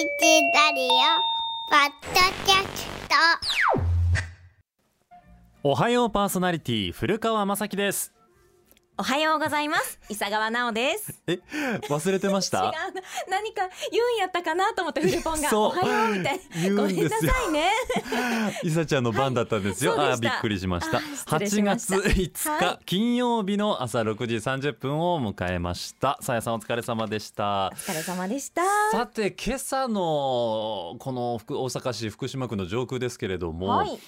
ラリオポッドキャスト。おはようパーソナリティ古川雅樹です。おはようございます。伊佐川直です。え忘れてまし 違う。た何か言うんやったかなと思ってフルポンがおはようみたい言な。ごめんなさいね。いさちゃんの番だったんですよ、はい。あーびっくりしました。あー失礼しました。8月5日、はい。金曜日の朝6時30分を迎えました。さやさんお疲れ様でした。お疲れ様でした。さて今朝のこの福大阪市福島区の上空ですけれども、はい。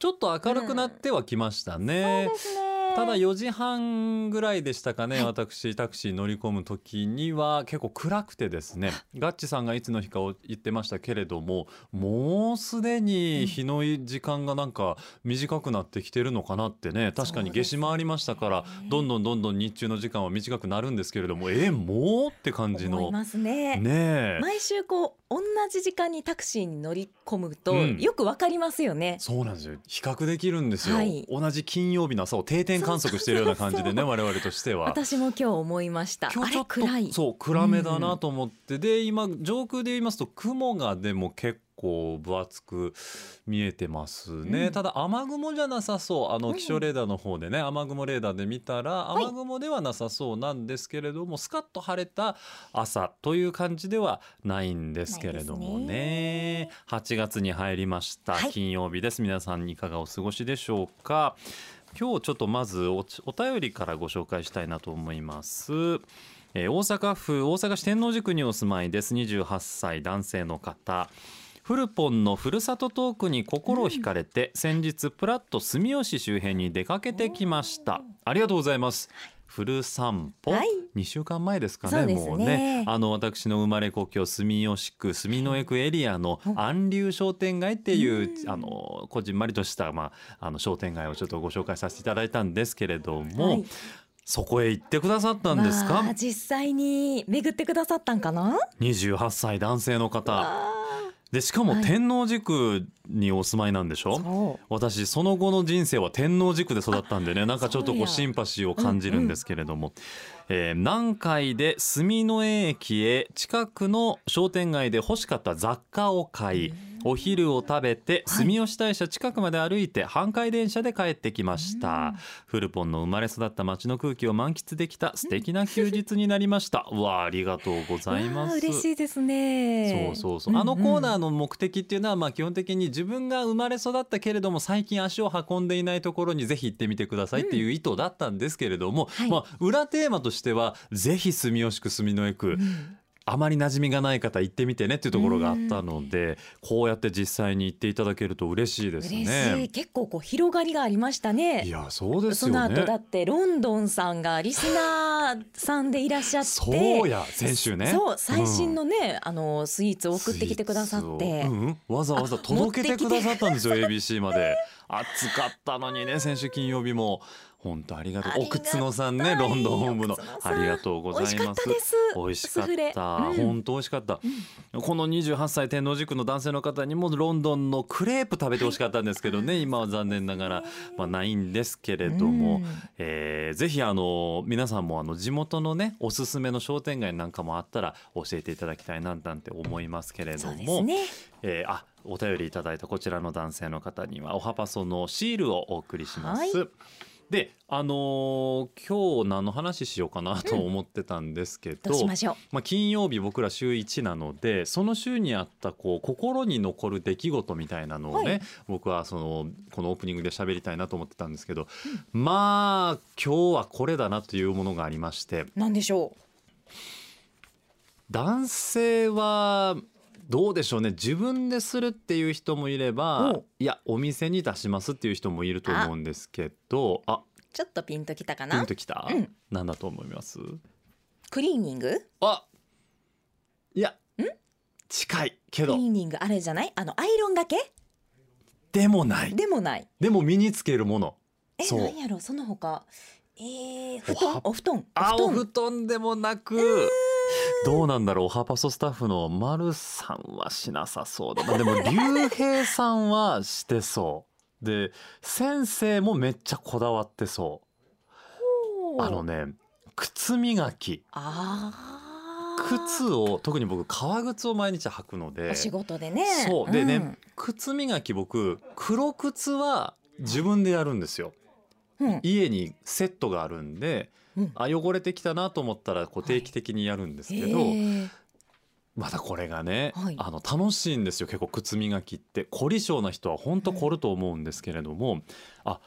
ちょっと明るくなってはきましたね、そうですね。ただ4時半ぐらいでしたかね、私タクシー乗り込む時には結構暗くてですねガッチさんがいつの日かを言ってましたけれどももうすでに日の時間がなんか短くなってきてるのかなってね確かに夏至もありましたからどんどんどんどん日中の時間は短くなるんですけれどもえもうって感じの思いますね。ねえ。毎週こう同じ時間にタクシーに乗り込むと、うん。よくわかりますよね。そうなんですよ。比較できるんですよ、はい。同じ金曜日の朝を定点観測してるような感じでね我々としては。私も今日思いました。今日ちょっと暗い。そう暗めだなと思って、で今上空で言いますと雲がでも結構分厚く見えてますね、うん。ただ雨雲じゃなさそう。あうんの気象レーダーの方でね、雨雲レーダーで見たらい。雨雲ではなさそうなんですけれども、スカッと晴れた朝という感じではないんですけれどもないね。8月に入りました、はい。金曜日です。皆さんいかがお過ごしでしょうか今日ちょっとまずおお便りからご紹介したいなと思います。えー大阪府大阪市天王寺区にお住まいです。28歳男性の方。フルポンのふるさとトークに心を惹かれて、先日プラッと住吉周辺に出かけてきました。ありがとうございますフル散歩、はい。2週間前ですかねね。もうね。あの私の生まれ故郷住吉区住之江区エリアの安流商店街っていう、あのこじんまりとした、まあ、あの商店街をちょっとご紹介させていただいたんですけれども、はい。そこへ行ってくださったんですか、まあ実際に巡ってくださったんかな？28歳男性の方。あでしかもはい。天王寺区にお住まいなんでしょ、ーそう。私その後の人生は天王寺区で育ったんでねなんかちょっとこそうシンパシーを感じるんですけれども、えー南海で住之江駅へ近くの商店街で欲しかった雑貨を買いお昼を食べてはい。住吉大社近くまで歩いて阪海電車で帰ってきました。フルポンの生まれ育った街の空気を満喫できた素敵な休日になりました。う わあありがとうございます。嬉しいですね。そうそうそう、あのコーナーのの目的っていうのはまあ基本的に自分が生まれ育ったけれども最近足を運んでいないところにぜひ行ってみてくださいっていう意図だったんですけれども、はい。まあ裏テーマとしてはぜひ住吉区住之江区、あまり馴染みがない方行ってみてねっていうところがあったので、こうやって実際に行っていただけると嬉しいです嬉しいね。結構こう広がりがありましたねい。やそうですその。後だってロンドンさんがリスナーさんでいらっしゃって。そうや先週ね。そう最新のね、あのスイーツを送ってきてくださってうんわざわざ届けてくださったんですよ ABC まで暑かったのにね先週金曜日も本当ありがとう。奥津野さんねロンドン本部の。奥津野さん。ありがとうございます。美味しかったです。美味しかっスフレた、うん。本当美味しかった、この28歳天王寺区の男性の方にもロンドンのクレープ食べてほしかったんですけどね、今は残念ながら、まあ、ないんですけれども、うん。えーぜひあの皆さんもあの地元のねおすすめの商店街なんかもあったら教えていただきたいななんて思いますけれども、ね。えーあお便りいただいたこちらの男性の方にはおはパソのシールをお送りします。はであのー今日何の話しようかなと思ってたんですけど、ま金曜日僕ら週1なのでその週にあったこう心に残る出来事みたいなのをね、はい。僕はそのこのオープニングで喋りたいなと思ってたんですけど、まあ今日はこれだなというものがありましてなんでしょ男性はどうでしょうね。自分でするっていう人もいればお。いやお店に出しますっていう人もいると思うんですけどあう。ちょっとピンときたかピンな。ときた、うん。なんだと思います？クリーニング？あ。いや。近いけど。クリーニングあれじゃない？あのアイロンがけ？でもない。でもない。でも身につけるもの。え、そう。なんやろ？その他。えー、布団？お布団？あお布団団でもなく どうなんだろうおはパソスタッフの丸さんはしなさそうだ。なでも竜兵さんはしてそう。で先生もめっちゃこだわってそう。あのね靴磨き。あ靴を特に僕革靴を毎日履くので。お仕事でね。そう。でね、ん。靴磨き僕黒靴は自分でやるんですよ。うん家にセットがあるんでうん。あ汚れてきたなと思ったらこう定期的にやるんですけど、へーまたこれがね、はい。あの楽しいんですよ結構靴磨きって。凝り性な人は本当凝ると思うんですけれども、あ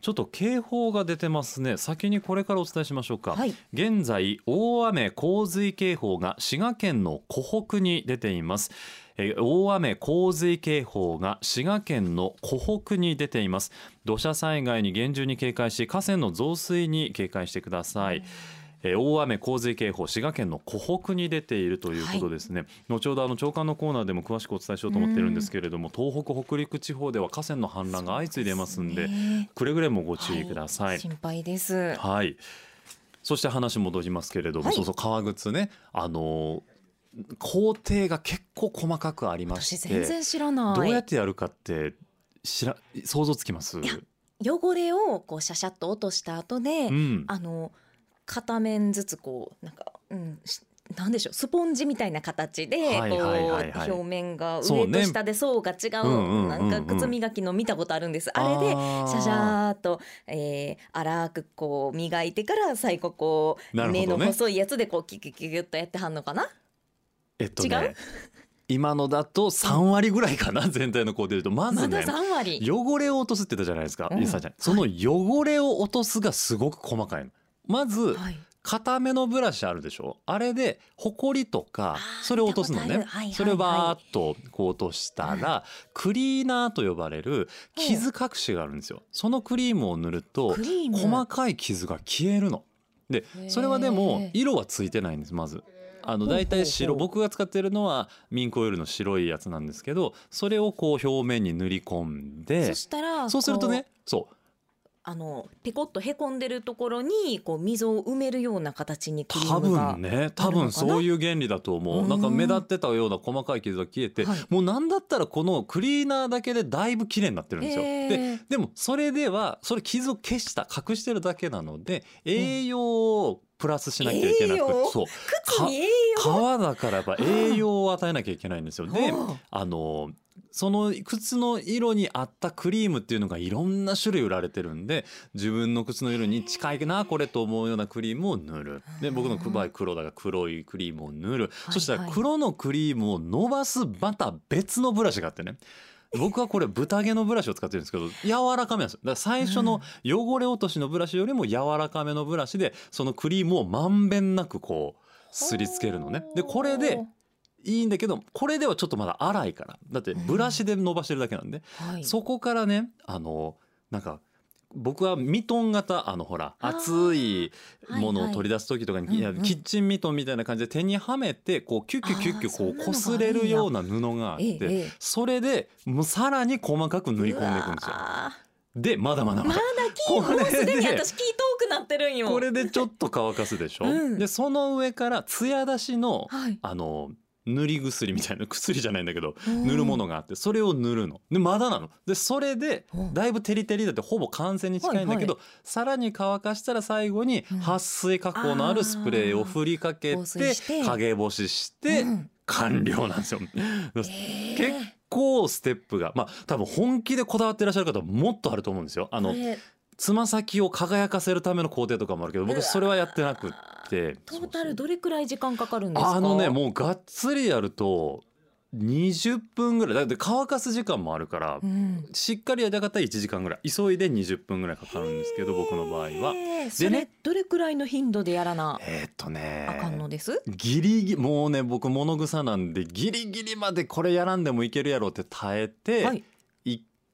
ちょっと警報が出てますね。先にこれからお伝えしましょうか、はい。現在大雨洪水警報が滋賀県の湖北に出ています。えー大雨洪水警報が滋賀県の湖北に出ています。土砂災害に厳重に警戒し河川の増水に警戒してください、えー大雨洪水警報滋賀県の湖北に出ているということですね、後ほどあの長官のコーナーでも詳しくお伝えしようと思ってるんですけれども東北北陸地方では河川の氾濫が相次いでいますんでね。くれぐれもご注意ください、心配です。はい。そして話戻りますけれども、はい。そうそう革靴ね、あの工程が結構細かくありま私して、全然知らない。どうやってやるかって知ら想像つきます？汚れをこうシャシャッと落とした後で、うん。あの片面ずつこうなんか、うん、しなんでしょうスポンジみたいな形で、こう表面が上と下で層が違うなんか靴磨きの見たことあるんです。あれでー。シャシャーっと、えー、粗くこう磨いてから最後こう、なるほどね。根の細いやつでこうキュキュキュキュッとやってはんのかな？えっと違う？ね、今のだと三割ぐらいかな 全体の工程でいうと。まずね。3割。汚れを落とすって言ったじゃないですか、うん。その汚れを落とすがすごく細かいの。まず、はい。固めのブラシあるでしょ？あれでほこりとかそれを落とすのね。それをバーッとこう落としたらクリーナーと呼ばれる傷隠しがあるんですよ。そのクリームを塗ると細かい傷が消えるの。でそれはでも色はついてないんですまず。あの大体白僕が使ってるのはミンクオイルの白いやつなんですけどそれをこう表面に塗り込んでそしたらそうするとねそうあのペコッとへこんでるところにこう溝を埋めるような形にクリ多分ね多分そういう原理だと思う。うん。なんか目立ってたような細かい傷が消えて、はい。もうなんだったらこのクリーナーだけでだいぶ綺麗になってるんですよ。へー。ででもそれではそれ傷を消した隠してるだけなので栄養をプラスしなきゃいけなく栄養？そう。靴に栄養？皮だからやっぱ栄養を与えなきゃいけないんですよ。ではあのその靴の色に合ったクリームっていうのがいろんな種類売られてるんで自分の靴の色に近いなこれと思うようなクリームを塗る。で僕の場合黒だから黒いクリームを塗る。いそしたら黒のクリームを伸ばすまた別のブラシがあってね。僕はこれ豚毛のブラシを使ってるんですけど柔らかめなんですよ。だから最初の汚れ落としのブラシよりも柔らかめのブラシでそのクリームをまん。べんなくこうすりつけるのねでこれでいいんだけどこれではちょっとまだ粗いから。だってブラシで伸ばしてるだけなんで、はい。そこからねあのなんか僕はミトン型あのほら熱いものを取り出す時とかに、キッチンミトンみたいな感じで手にはめてこうキュッキュッキュッキュこう擦れるような布があって、それでもうさらに細かく塗り込んでいくんですよ。でまだまだーまだ。まだ。キーもうすでにこれで私キー遠くなってるんよ。これでちょっと乾かすでしょ、うん。でその上から艶出しの、はい。あの塗り薬みたいな薬じゃないんだけど うん。塗るものがあってそれを塗るの。でまだなの。でそれでうん。だいぶテリテリだってほぼ完成に近いんだけど、はさらに乾かしたら最後にうん。撥水加工のあるスプレーを振りかけてして。陰干ししてうん。完了なんですよ。え結ー構ステップがまあ多分本気でこだわってらっしゃる方はもっとあると思うんですよ。あのつま先を輝かせるための工程とかもあるけど僕それはやってなくって。トータルどれくらい時間かかるんですか？あのねもうがっつりやると20分ぐらい。だって乾かす時間もあるから、うん。しっかりやりたかったら1時間ぐらい。急いで20分ぐらいかかるんですけど僕の場合は。でね。どれくらいの頻度でやらなえーっとね。あかんのです？ギリギリもうね僕物草なんでギリギリまでこれやらんでもいけるやろうって耐えて、はい。1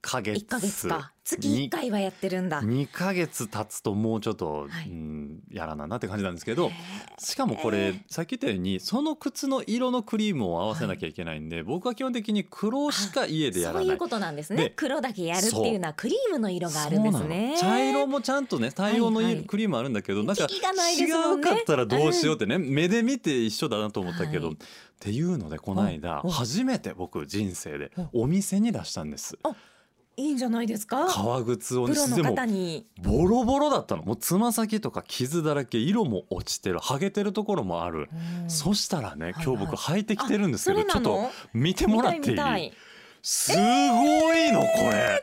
ヶ月。一ヶ月か。月一回はやってるんだ。2ヶ月経つともうちょっと、はい。うんやらななって感じなんですけどへしかもこれ、えさっき言ったようにその靴の色のクリームを合わせなきゃいけないんで、僕は基本的に黒しか家でやらない。そういうことなんですね。で黒だけやるっていうのはクリームの色があるんですね。茶色もちゃんとね対応のいはい。はいいクリームあるんだけど、なんかキリがないですもんね。違うかったらどうしようってね、目で見て一緒だなと思ったけど、はい。っていうのでこの間初めて僕人生でお。お店に出したんです。あ。いいんじゃないですか？革靴をプロの方に。ボロボロだったの。もうつま先とか傷だらけ色も落ちてる剥げてるところもある、うん。そしたらねはい今日僕履いてきてるんですけど、あそれなの？ちょっと見てもらっていい？すごいのこれ、つや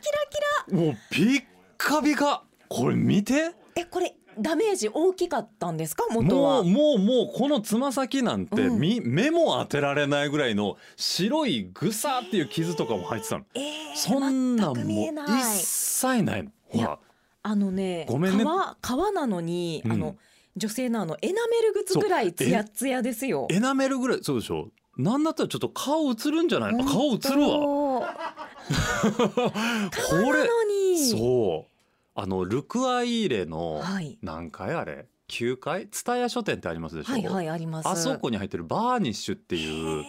キラキもうピッカピカ。これ見て。ラえこれダメージ大きかったんですか？元は。もうもうもうこのつま先なんて、うん。み目も当てられないぐらいの白いグサっていう傷とかも入ってたの、えーそんなもう一切ない。のほらあのねごめんね。革革なのに、うん。あの女性のあのエナメル靴ぐらいツヤツヤですよ。エナメルぐらいそうでしょ？なんだったらちょっと顔映るんじゃない？の顔映るわ。わ これそうあのルクアイーレのはい。何階あれ？9階？蔦屋書店ってありますでしょ、はいはいあります。あそこに入ってるバーニッシュっていう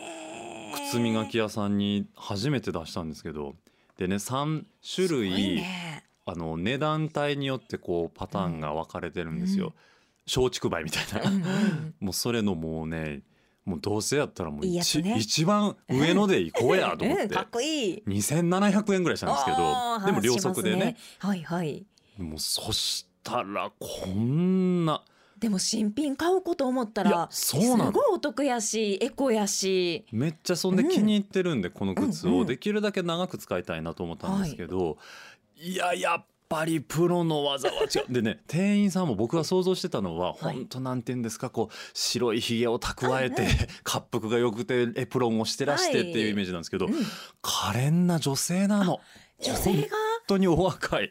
靴磨き屋さんに初めて出したんですけどでね3種すごい類、ね。あの値段帯によってこうパターンが分かれてるんですよ、うん。松竹梅みたいな、うんうん。もうそれのもうねもうどうせやったらもう一いいやつね。一番上ので行こうやと思って。うん。かっこいい。2700円ぐらいしたんですけあどーでも両足でね。しますはいはいもうそしたらこんな。でも新品買うこと思ったらそうなの。すごいお得やしエコやし。めっちゃそんで気に入ってるんで、この靴をできるだけ長く使いたいなと思ったんですけど、い、ややっぱりプロの技は違う。でね店員さんも僕が想像してたのは、はい。本当なんて言うんですかこう白いひげを蓄えて、滑腹が良くてエプロンをしてらしてっていうイメージなんですけど、うん。可憐な女性なの。女性本が当にお若い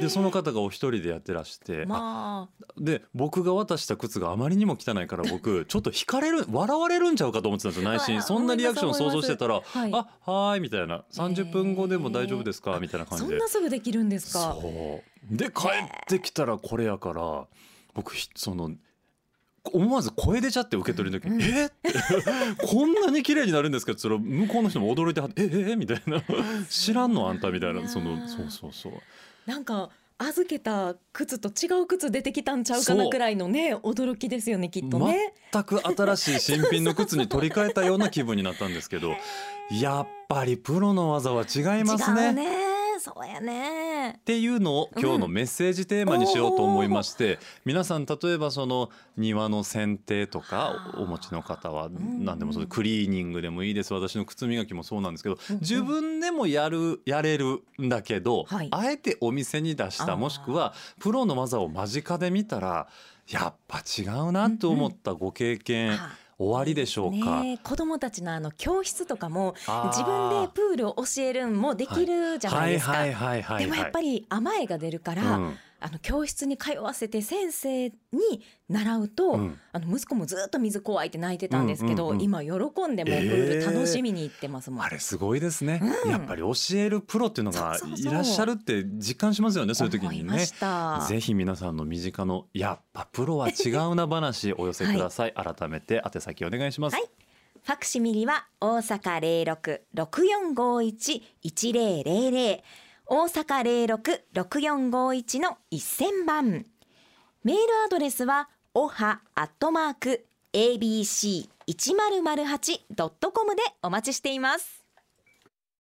でその方がお一人でやってらして、あ。まで僕が渡した靴があまりにも汚いから僕 ちょっと惹かれる笑われるんちゃうかと思ってたんですよ内心。そんなリアクションを想像してたら「思い。ますあはーい」みたいな「30分後でも大丈夫ですか?」みたいなあそ感じで。んなすぐできるんですか？そう。で帰ってきたらこれやから僕ひその思わず声出ちゃって受け取る時に「うん。えっ?」て。こんなに綺麗になるんですか?」って言ったら向こうの人も驚いてはって「えええみたいな「知らんのあんた」みたいな。そのそうそうそうなんか預けた靴と違う靴出てきたんちゃうかなくらいのね驚きですよねきっとね。全く新しい新品の靴に取り替えたような気分になったんですけど やっぱりプロの技は違いますね。そうやねっていうのを今日のメッセージテーマにしようと思いまして、皆さん例えばその庭の剪定とかお持ちの方はん。何でもそうクリーニングでもいいです。私の靴磨きもそうなんですけどうんうん。自分でもやるやれるんだけど、はい。あえてお店に出したもしくはプロの技を間近で見たらやっぱ違うなと思ったご経験あ終わりでしょうか。ね子供たちのあの教室とかも自分でプールを教えるんもできるじゃないですか。はいはいはいはいはい、でもやっぱり甘えが出るから、うんあの教室に通わせて先生に習うと、うん。あの息子もずっと水怖いって泣いてたんですけど、うんうんうん。今喜んでもうプール楽しみに行ってますもん。あれすごいですね、うん。やっぱり教えるプロっていうのがいらっしゃるって実感しますよねそういう時にね。思いました。ぜひ皆さんの身近のやっぱプロは違うな話お寄せください、改めて宛先お願いします、はい。ファクシミリは大阪零六六四五一一零零零大阪零六六四五一の一千番。メールアドレスはおはアットマーク abc 一0 0 8ドットコムでお待ちしています。